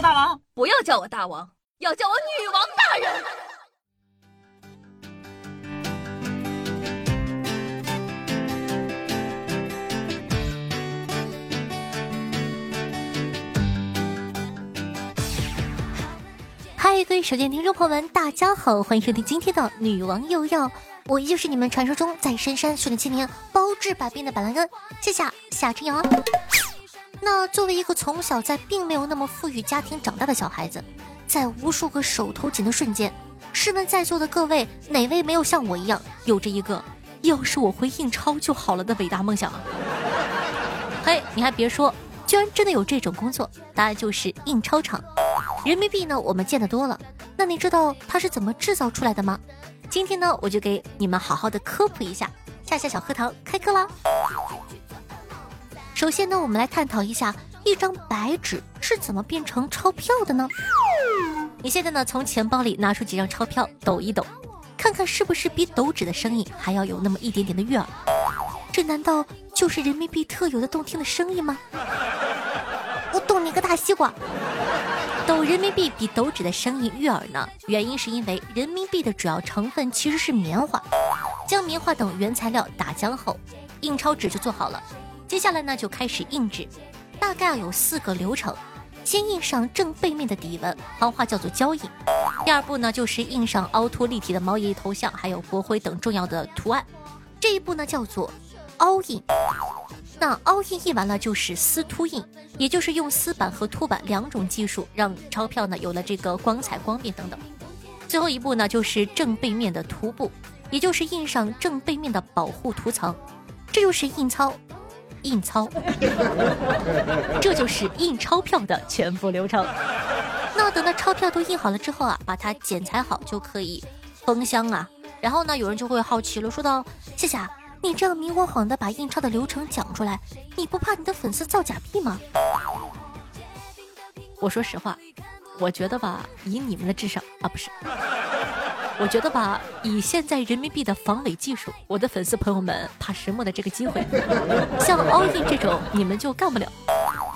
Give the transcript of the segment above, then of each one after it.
大王，不要叫我大王，要叫我女王大人。嗨，各位手机听众朋友们，大家好，欢迎收听今天的《女王又要》，我依旧是你们传说中在深山修炼千年、包治百病的板蓝根，谢谢夏春阳。那作为一个从小在并没有那么富裕家庭长大的小孩子，在无数个手头紧的瞬间，试问在座的各位，哪位没有像我一样有着一个“要是我会印钞就好了”的伟大梦想啊？嘿，你还别说，居然真的有这种工作，答案就是印钞厂。人民币呢，我们见得多了，那你知道它是怎么制造出来的吗？今天呢，我就给你们好好的科普一下。夏夏小课堂开课啦！首先呢，我们来探讨一下一张白纸是怎么变成钞票的呢？你现在呢，从钱包里拿出几张钞票，抖一抖，看看是不是比抖纸的声音还要有那么一点点的悦耳？这难道就是人民币特有的动听的声音吗？我动你个大西瓜！抖人民币比抖纸的声音悦耳呢，原因是因为人民币的主要成分其实是棉花，将棉花等原材料打浆后，印钞纸就做好了。接下来呢，就开始印制，大概有四个流程：先印上正背面的底纹，行话叫做胶印；第二步呢，就是印上凹凸立体的毛爷爷头像，还有国徽等重要的图案，这一步呢叫做凹印。那凹印印完了就是丝凸印，也就是用丝板和凸板两种技术，让钞票呢有了这个光彩光面等等。最后一步呢就是正背面的涂布，也就是印上正背面的保护涂层。这就是印钞，印钞，这就是印钞票的全部流程。那等到钞票都印好了之后啊，把它剪裁好就可以封箱啊。然后呢，有人就会好奇了，说道：“谢谢。”你这样明晃晃的把印钞的流程讲出来，你不怕你的粉丝造假币吗？我说实话，我觉得吧，以你们的智商啊，不是，我觉得吧，以现在人民币的防伪技术，我的粉丝朋友们怕什么的这个机会，像凹印这种你们就干不了，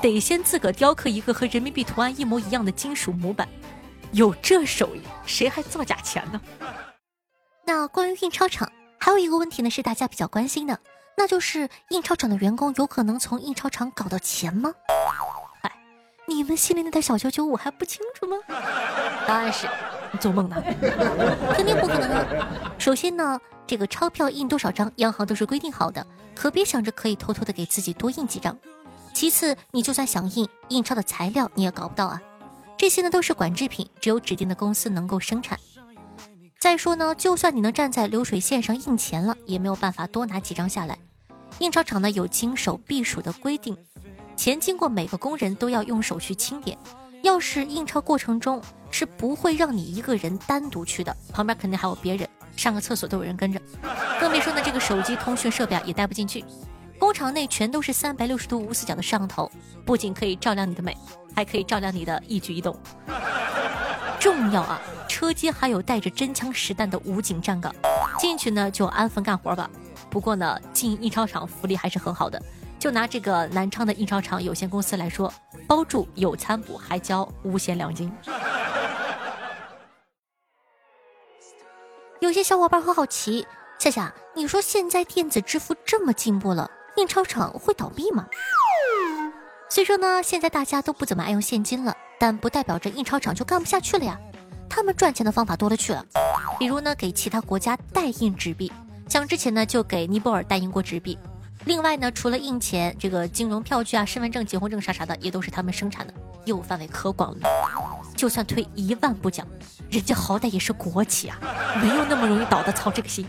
得先自个雕刻一个和人民币图案一模一样的金属模板，有这手艺，谁还造假钱呢？那关于印钞厂。还有一个问题呢，是大家比较关心的，那就是印钞厂的员工有可能从印钞厂搞到钱吗？哎，你们心里那点小九九我还不清楚吗？答案是，你做梦呢，肯定不可能啊！首先呢，这个钞票印多少张，央行都是规定好的，可别想着可以偷偷的给自己多印几张。其次，你就算想印印钞的材料，你也搞不到啊，这些呢都是管制品，只有指定的公司能够生产。再说呢，就算你能站在流水线上印钱了，也没有办法多拿几张下来。印钞厂呢有经手避暑的规定，钱经过每个工人都要用手去清点。要是印钞过程中是不会让你一个人单独去的，旁边肯定还有别人，上个厕所都有人跟着。更别说呢，这个手机通讯设备啊也带不进去。工厂内全都是三百六十度无死角的摄像头，不仅可以照亮你的美，还可以照亮你的一举一动。重要啊！车间还有带着真枪实弹的武警站岗，进去呢就安分干活吧。不过呢，进印钞厂福利还是很好的。就拿这个南昌的印钞厂有限公司来说，包住有餐补，还交五险两金。有些小伙伴很好奇，夏夏，你说现在电子支付这么进步了，印钞厂会倒闭吗？虽说呢，现在大家都不怎么爱用现金了。但不代表着印钞厂就干不下去了呀，他们赚钱的方法多了去了，比如呢给其他国家代印纸币，像之前呢就给尼泊尔代印过纸币。另外呢，除了印钱，这个金融票据啊、身份证、结婚证啥啥的也都是他们生产的，业务范围可广了。就算退一万步讲，人家好歹也是国企啊，没有那么容易倒的操这个心。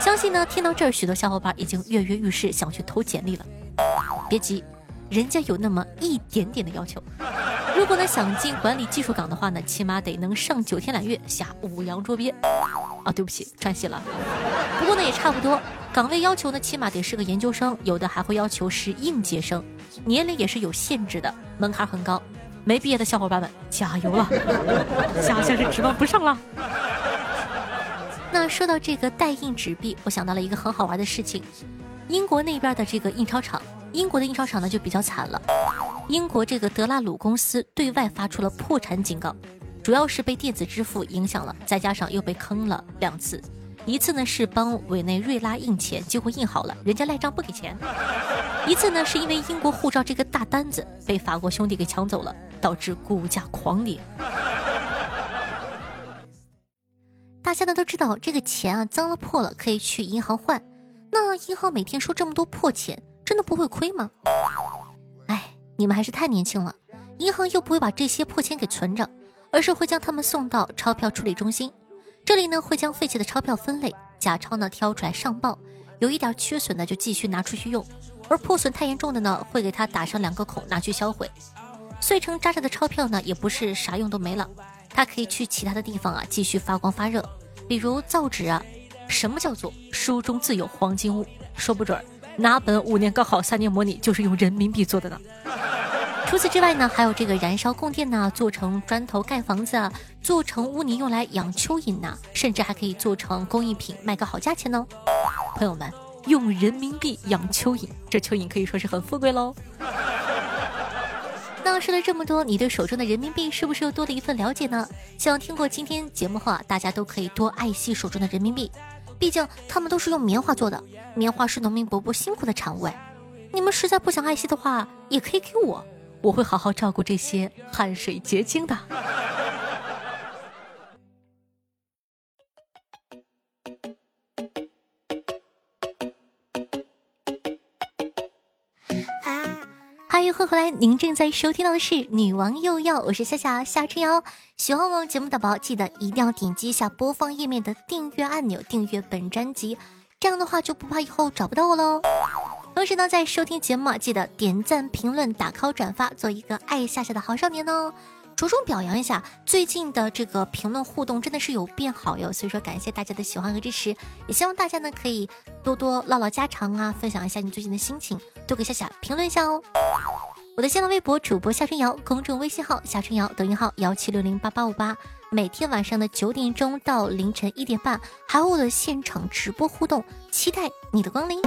相信呢，听到这儿，许多小伙伴已经跃跃欲试，想去投简历了。别急，人家有那么一点点的要求。如果呢想进管理技术岗的话呢，起码得能上九天揽月，下五洋捉鳖。啊，对不起，串戏了。不过呢也差不多，岗位要求呢起码得是个研究生，有的还会要求是应届生，年龄也是有限制的，门槛很高。没毕业的小伙伴们加油了，夏夏是指望不上了。那说到这个代印纸币，我想到了一个很好玩的事情，英国那边的这个印钞厂，英国的印钞厂呢就比较惨了。英国这个德拉鲁公司对外发出了破产警告，主要是被电子支付影响了，再加上又被坑了两次。一次呢是帮委内瑞拉印钱，结果印好了，人家赖账不给钱；一次呢是因为英国护照这个大单子被法国兄弟给抢走了，导致股价狂跌。大家呢都知道，这个钱啊脏了破了可以去银行换，那银行每天收这么多破钱，真的不会亏吗？哎，你们还是太年轻了，银行又不会把这些破钱给存着，而是会将它们送到钞票处理中心。这里呢会将废弃的钞票分类，假钞呢挑出来上报，有一点缺损的就继续拿出去用，而破损太严重的呢会给它打上两个孔拿去销毁。碎成渣渣的钞票呢也不是啥用都没了，它可以去其他的地方啊继续发光发热，比如造纸啊。什么叫做书中自有黄金屋？说不准哪本五年高考三年模拟就是用人民币做的呢。除此之外呢，还有这个燃烧供电呐，做成砖头盖房子啊，做成污泥用来养蚯蚓呐，甚至还可以做成工艺品卖个好价钱呢。朋友们，用人民币养蚯蚓，这蚯蚓可以说是很富贵喽。那说了这么多，你对手中的人民币是不是又多了一份了解呢？希望听过今天节目后啊，大家都可以多爱惜手中的人民币，毕竟他们都是用棉花做的，棉花是农民伯伯辛苦的产物哎。你们实在不想爱惜的话，也可以给我。我会好好照顾这些汗水结晶的。欢迎回来！您正在收听到的是《女王又要》，我是夏夏夏春瑶。喜欢我们节目的宝宝，记得一定要点击一下播放页面的订阅按钮，订阅本专辑，这样的话就不怕以后找不到我喽。同时呢，在收听节目，记得点赞、评论、打 call、转发，做一个爱夏夏的好少年哦！着重表扬一下最近的这个评论互动，真的是有变好哟。所以说，感谢大家的喜欢和支持，也希望大家呢可以多多唠唠家常啊，分享一下你最近的心情，多给夏夏评论一下哦。我的新浪微博主播夏春瑶，公众微信号夏春瑶，抖音号幺七六零八八五八，每天晚上的九点钟到凌晨一点半，还有我的现场直播互动，期待你的光临。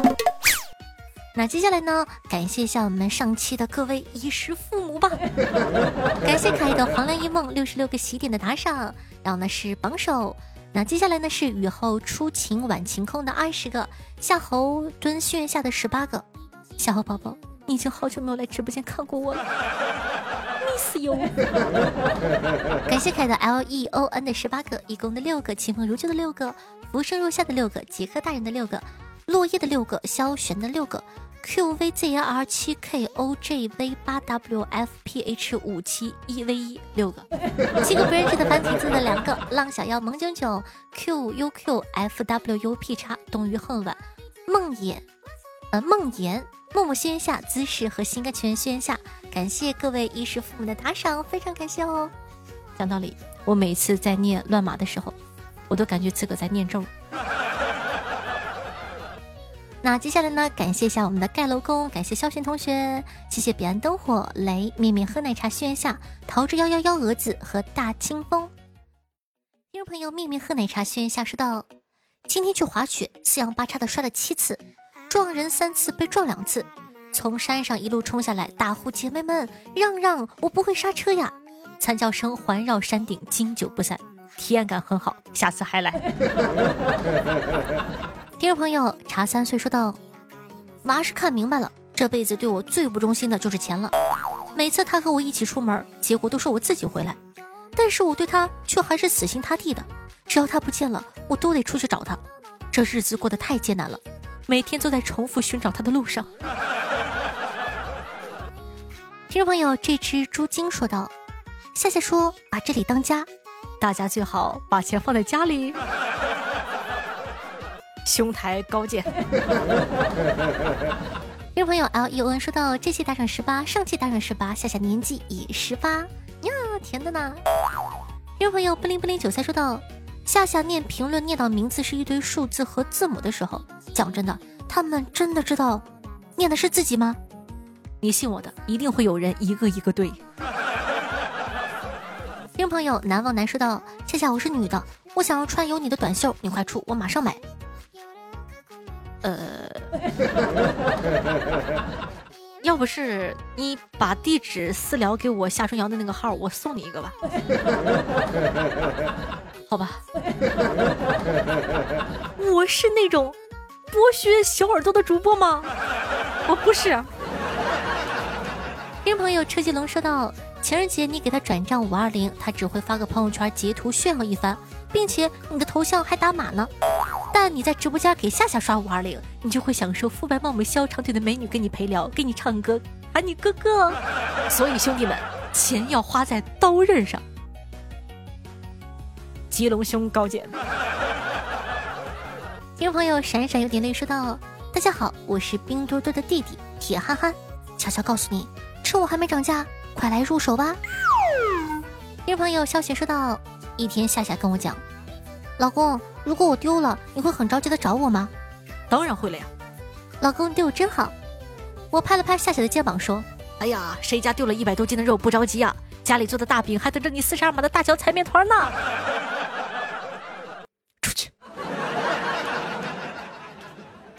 那接下来呢？感谢一下我们上期的各位衣食父母吧。感谢可爱的黄粱一梦六十六个喜点的打赏，然后呢是榜首。那接下来呢是雨后初晴晚晴空的二十个，夏侯惇心愿下的十八个。夏侯宝宝，你已经好久没有来直播间看过我了，miss you。感谢凯的 L E O N 的十八个，一共的六个，清风如旧的六个，浮生若夏的六个，杰克大人的六个，落叶的六个，萧玄的六个。QVZR 七 KOJV 八 WFPH 五七一 V 一六个，七个不认识的繁体字的两个，浪小妖萌囧囧 QUQFWUP 叉冬雨恨晚梦魇，呃梦魇默默宣下姿势和心甘情愿宣下，感谢各位衣食父母的打赏，非常感谢哦。讲道理，我每次在念乱码的时候，我都感觉自个在念咒。那接下来呢？感谢一下我们的盖楼工，感谢肖璇同学，谢谢彼岸灯火雷面面喝奶茶心愿下桃之夭夭幺蛾子和大清风。听众朋友，面面喝奶茶心愿下说道：今天去滑雪，四仰八叉的摔了七次，撞人三次，被撞两次，从山上一路冲下来，大呼姐妹们让让，我不会刹车呀！惨叫声环绕山顶，经久不散，体验感很好，下次还来。听众朋友茶三岁说道：“娃是看明白了，这辈子对我最不忠心的就是钱了。每次他和我一起出门，结果都是我自己回来，但是我对他却还是死心塌地的。只要他不见了，我都得出去找他。这日子过得太艰难了，每天都在重复寻找他的路上。”听众朋友这只猪精说道：“夏夏说把这里当家，大家最好把钱放在家里。”兄台高见。听众朋友 L E O N 说到这期打赏十八，上期打赏十八，夏夏年纪已十八呀，甜的呢。听众朋友不灵不灵韭菜说到夏夏念评论念到名字是一堆数字和字母的时候，讲真的，他们真的知道念的是自己吗？你信我的，一定会有人一个一个对。听众朋友难忘难说到夏夏，我是女的，我想要穿有你的短袖，你快出，我马上买。呃，要不是你把地址私聊给我夏春瑶的那个号，我送你一个吧。好吧，我是那种剥削小耳朵的主播吗？我不是。听众朋友车继龙说到，情人节你给他转账五二零，他只会发个朋友圈截图炫耀一番，并且你的头像还打码呢。但你在直播间给夏夏刷五二零，你就会享受肤白貌美、小长腿的美女跟你陪聊，给你唱歌，喊你哥哥。所以兄弟们，钱要花在刀刃上。吉隆兄高见。听众朋友闪闪有点泪说道：“大家好，我是冰墩墩的弟弟铁憨憨，悄悄告诉你，趁我还没涨价，快来入手吧。”听众朋友消息说道：“一天夏夏跟我讲，老公，如果我丢了，你会很着急的找我吗？当然会了呀。老公你对我真好。我拍了拍夏夏的肩膀说：“哎呀，谁家丢了一百多斤的肉不着急啊？家里做的大饼还等着你四十二码的大脚踩面团呢。”出去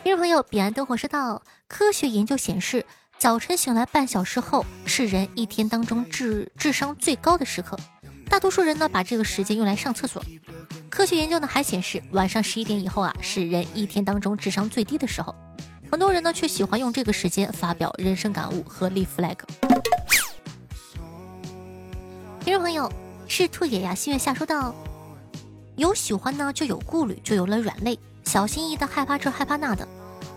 听众朋友，彼岸灯火说道：科学研究显示，早晨醒来半小时后是人一天当中智智商最高的时刻。大多数人呢，把这个时间用来上厕所。科学研究呢还显示，晚上十一点以后啊，是人一天当中智商最低的时候。很多人呢，却喜欢用这个时间发表人生感悟和立 flag。听众朋友，是兔爷呀，心愿下说道：有喜欢呢，就有顾虑，就有了软肋。小心翼翼的害怕这害怕那的，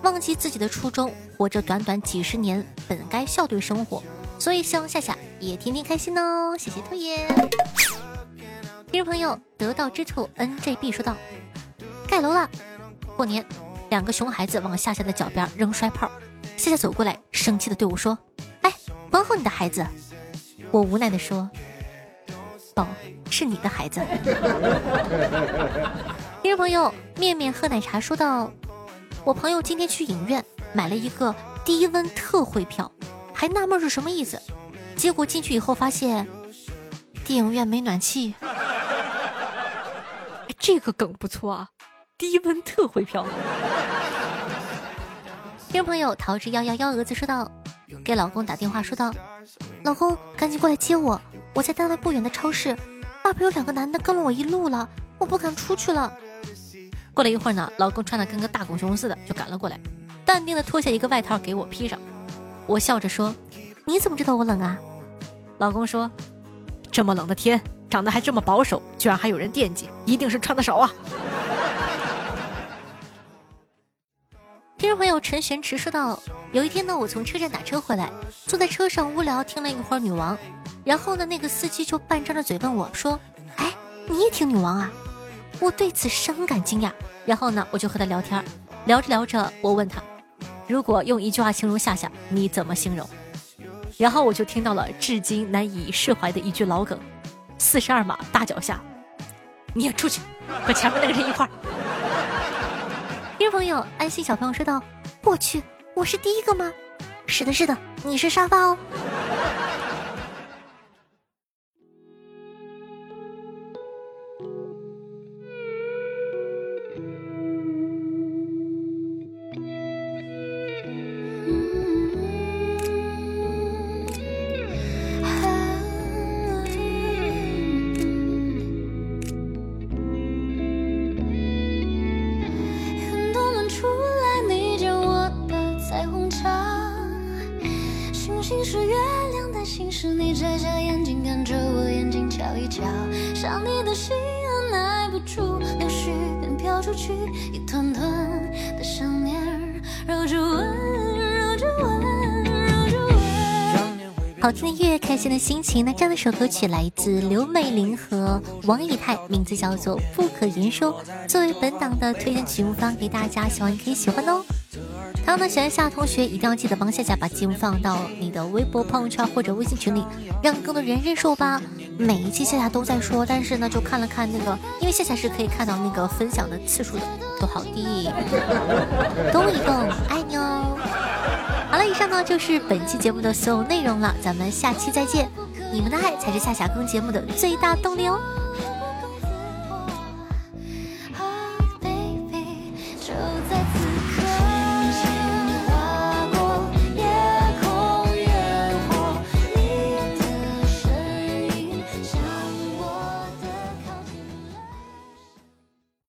忘记自己的初衷，活着短短几十年，本该笑对生活。所以希望夏夏也天天开心哦，谢谢兔爷。听众朋友，得道之兔 NJB 说道：盖楼了，过年，两个熊孩子往夏夏的脚边扔摔炮，夏夏走过来，生气的对我说：“哎，管好你的孩子。”我无奈的说：“宝，是你的孩子。” 听众朋友，面面喝奶茶说道：“我朋友今天去影院买了一个低温特惠票，还纳闷是什么意思。结果进去以后发现，电影院没暖气。这个梗不错啊，低温特惠票。”听众朋友，桃之夭夭幺蛾子说道：“给老公打电话说道，老公赶紧过来接我，我在单位不远的超市，外边有两个男的跟了我一路了，我不敢出去了。”过了一会儿呢，老公穿的跟个大狗熊似的就赶了过来，淡定的脱下一个外套给我披上。我笑着说：“你怎么知道我冷啊？”老公说：“这么冷的天，长得还这么保守，居然还有人惦记，一定是穿的少啊。”听众朋友陈玄池说道：“有一天呢，我从车站打车回来，坐在车上无聊听了一会儿女王，然后呢，那个司机就半张着嘴问我说：‘哎，你也听女王啊？’我对此深感惊讶。”然后呢，我就和他聊天，聊着聊着，我问他，如果用一句话形容夏夏，你怎么形容？然后我就听到了至今难以释怀的一句老梗：四十二码大脚下，你也出去，和前面那个人一块儿。听众朋友，安心小朋友说道：“我去，我是第一个吗？是的，是的，你是沙发哦。”好听的音乐，开心的心情。那这样的首歌曲来自刘美玲和王以太，名字叫做《不可言说》，作为本档的推荐曲目放给大家，希望你可以喜欢哦。同样呢，喜欢夏同学一定要记得帮夏夏把节目放到你的微博、朋友圈或者微信群里，让更多人认识我吧。每一期夏夏都在说，但是呢，就看了看那个，因为夏夏是可以看到那个分享的次数的，都好低。动一动，爱你哦。好了，以上呢就是本期节目的所有内容了，咱们下期再见。你们的爱才是夏夏更节目的最大动力哦。